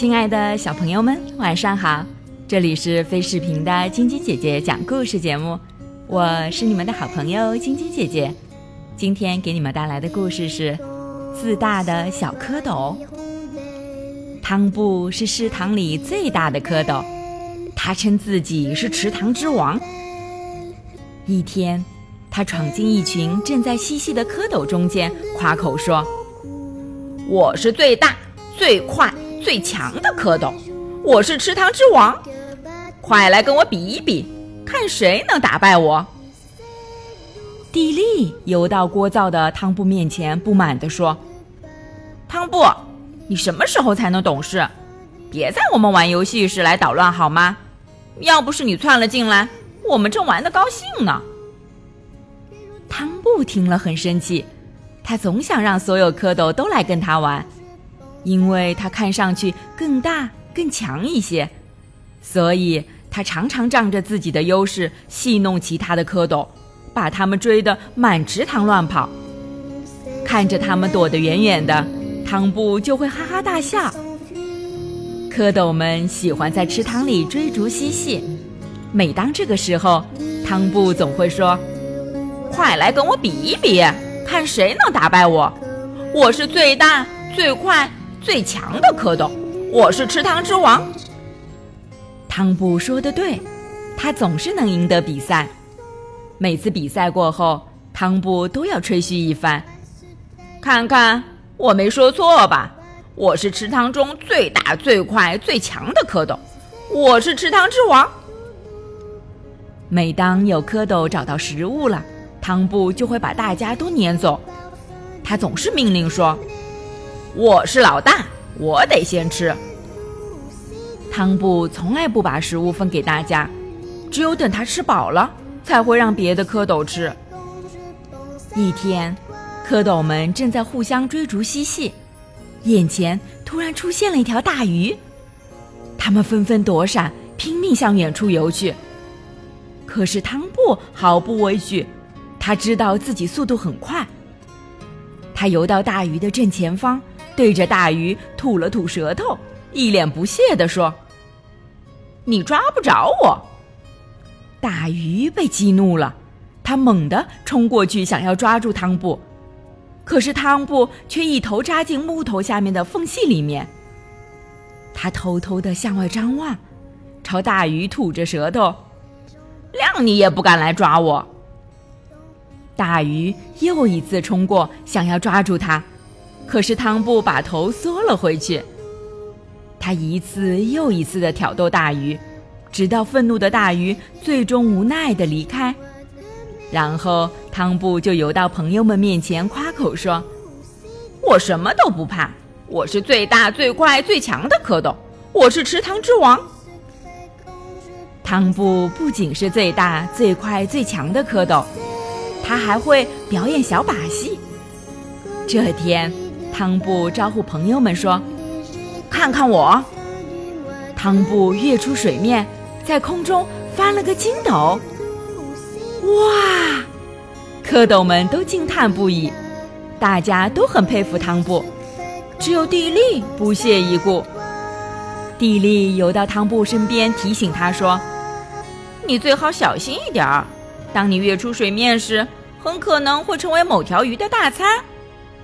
亲爱的小朋友们，晚上好！这里是飞视频的晶晶姐姐讲故事节目，我是你们的好朋友晶晶姐姐。今天给你们带来的故事是《自大的小蝌蚪》。汤布是池塘里最大的蝌蚪，他称自己是池塘之王。一天，他闯进一群正在嬉戏的蝌蚪中间，夸口说：“我是最大、最快。”最强的蝌蚪，我是池塘之王，快来跟我比一比，看谁能打败我。地利游到聒噪的汤布面前，不满地说：“汤布，你什么时候才能懂事？别在我们玩游戏时来捣乱好吗？要不是你窜了进来，我们正玩得高兴呢。”汤布听了很生气，他总想让所有蝌蚪都来跟他玩。因为他看上去更大、更强一些，所以他常常仗着自己的优势戏弄其他的蝌蚪，把他们追得满池塘乱跑。看着他们躲得远远的，汤布就会哈哈大笑。蝌蚪们喜欢在池塘里追逐嬉戏，每当这个时候，汤布总会说：“快来跟我比一比，看谁能打败我！我是最大、最快。”最强的蝌蚪，我是池塘之王。汤布说的对，他总是能赢得比赛。每次比赛过后，汤布都要吹嘘一番。看看，我没说错吧？我是池塘中最大、最快、最强的蝌蚪，我是池塘之王。每当有蝌蚪找到食物了，汤布就会把大家都撵走。他总是命令说。我是老大，我得先吃。汤布从来不把食物分给大家，只有等他吃饱了，才会让别的蝌蚪吃。一天，蝌蚪们正在互相追逐嬉戏，眼前突然出现了一条大鱼，他们纷纷躲闪，拼命向远处游去。可是汤布毫不畏惧，他知道自己速度很快，他游到大鱼的正前方。对着大鱼吐了吐舌头，一脸不屑地说：“你抓不着我。”大鱼被激怒了，他猛地冲过去想要抓住汤布，可是汤布却一头扎进木头下面的缝隙里面。他偷偷地向外张望，朝大鱼吐着舌头：“谅你也不敢来抓我。”大鱼又一次冲过，想要抓住他。可是汤布把头缩了回去，他一次又一次的挑逗大鱼，直到愤怒的大鱼最终无奈的离开。然后汤布就游到朋友们面前夸口说：“我什么都不怕，我是最大最快最强的蝌蚪，我是池塘之王。”汤布不仅是最大最快最强的蝌蚪，他还会表演小把戏。这天。汤布招呼朋友们说：“看看我！”汤布跃出水面，在空中翻了个筋斗。哇！蝌蚪们都惊叹不已，大家都很佩服汤布，只有地利不屑一顾。地利游到汤布身边，提醒他说：“你最好小心一点儿，当你跃出水面时，很可能会成为某条鱼的大餐。”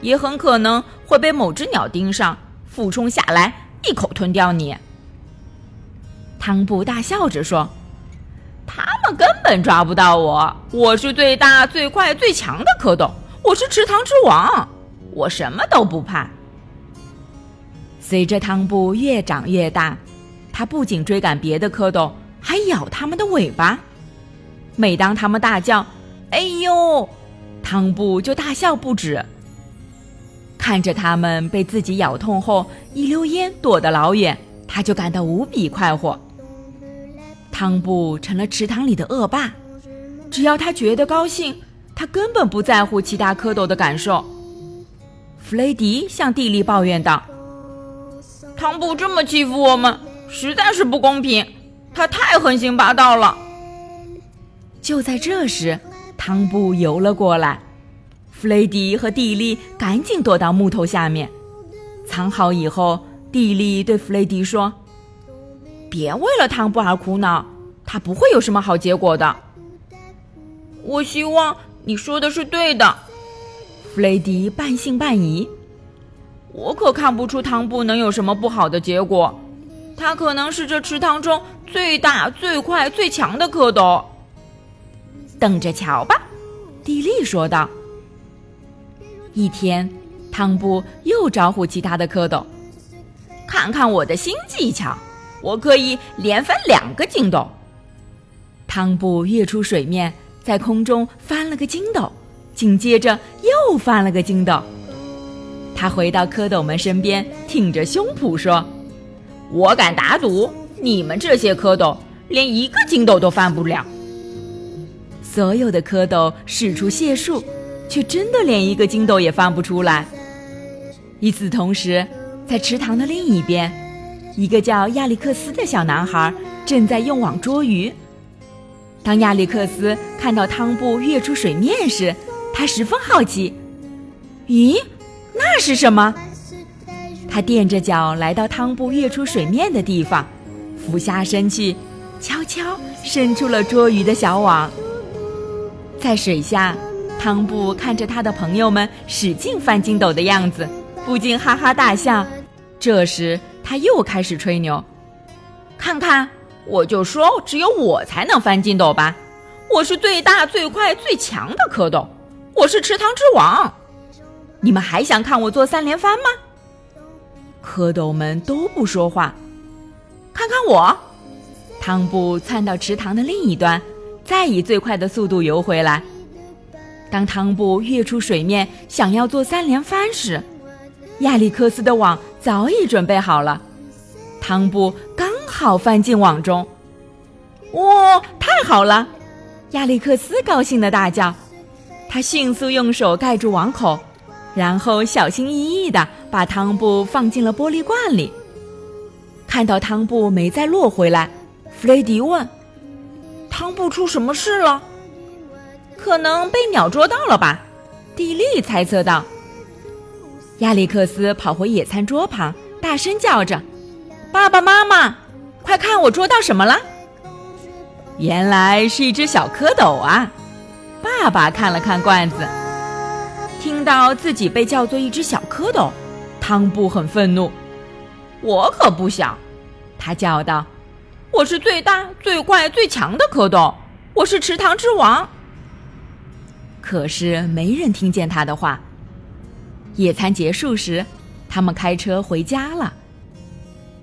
也很可能会被某只鸟盯上，俯冲下来，一口吞掉你。汤布大笑着说：“他们根本抓不到我，我是最大、最快、最强的蝌蚪，我是池塘之王，我什么都不怕。”随着汤布越长越大，他不仅追赶别的蝌蚪，还咬他们的尾巴。每当他们大叫“哎呦”，汤布就大笑不止。看着他们被自己咬痛后一溜烟躲得老远，他就感到无比快活。汤布成了池塘里的恶霸，只要他觉得高兴，他根本不在乎其他蝌蚪的感受。弗雷迪向蒂利抱怨道：“汤布这么欺负我们，实在是不公平。他太横行霸道了。就在这时，汤布游了过来，弗雷迪和蒂莉赶紧躲到木头下面，藏好以后，蒂莉对弗雷迪说：“别为了汤布而苦恼，他不会有什么好结果的。”我希望你说的是对的，弗雷迪半信半疑。我可看不出汤布能有什么不好的结果，他可能是这池塘中最大、最快、最强的蝌蚪。等着瞧吧，蒂莉说道。一天，汤布又招呼其他的蝌蚪，看看我的新技巧，我可以连翻两个筋斗。汤布跃出水面。在空中翻了个筋斗，紧接着又翻了个筋斗。他回到蝌蚪们身边，挺着胸脯说：“我敢打赌，你们这些蝌蚪连一个筋斗都翻不了。”所有的蝌蚪使出解数，却真的连一个筋斗也翻不出来。与此同时，在池塘的另一边，一个叫亚历克斯的小男孩正在用网捉鱼。当亚历克斯看到汤布跃出水面时，他十分好奇。咦，那是什么？他垫着脚来到汤布跃出水面的地方，俯下身去，悄悄伸出了捉鱼的小网。在水下，汤布看着他的朋友们使劲翻筋斗的样子，不禁哈哈大笑。这时，他又开始吹牛：“看看。”我就说，只有我才能翻筋斗吧！我是最大、最快、最强的蝌蚪，我是池塘之王。你们还想看我做三连翻吗？蝌蚪们都不说话。看看我，汤布窜到池塘的另一端，再以最快的速度游回来。当汤布跃出水面，想要做三连翻时，亚历克斯的网早已准备好了。汤布刚好翻进网中，哇，太好了！亚历克斯高兴的大叫。他迅速用手盖住网口，然后小心翼翼的把汤布放进了玻璃罐里。看到汤布没再落回来，弗雷迪问：“汤布出什么事了？可能被鸟捉到了吧？”蒂莉猜测道。亚历克斯跑回野餐桌旁，大声叫着。爸爸妈妈，快看我捉到什么了！原来是一只小蝌蚪啊！爸爸看了看罐子，听到自己被叫做一只小蝌蚪，汤布很愤怒。我可不想，他叫道：“我是最大、最快、最强的蝌蚪，我是池塘之王。”可是没人听见他的话。野餐结束时，他们开车回家了。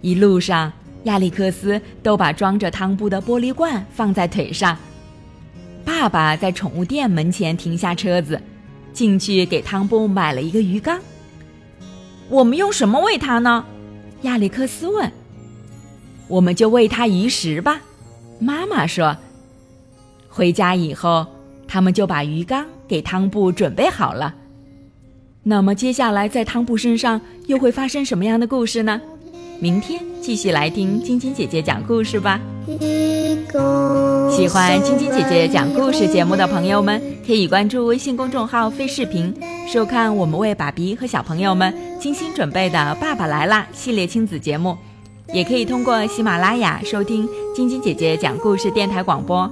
一路上，亚历克斯都把装着汤布的玻璃罐放在腿上。爸爸在宠物店门前停下车子，进去给汤布买了一个鱼缸。我们用什么喂它呢？亚历克斯问。我们就喂它鱼食吧，妈妈说。回家以后，他们就把鱼缸给汤布准备好了。那么接下来在汤布身上又会发生什么样的故事呢？明天继续来听晶晶姐姐讲故事吧。喜欢晶晶姐姐讲故事节目的朋友们，可以关注微信公众号“飞视频”，收看我们为爸比和小朋友们精心准备的《爸爸来啦》系列亲子节目。也可以通过喜马拉雅收听晶晶姐姐讲故事电台广播。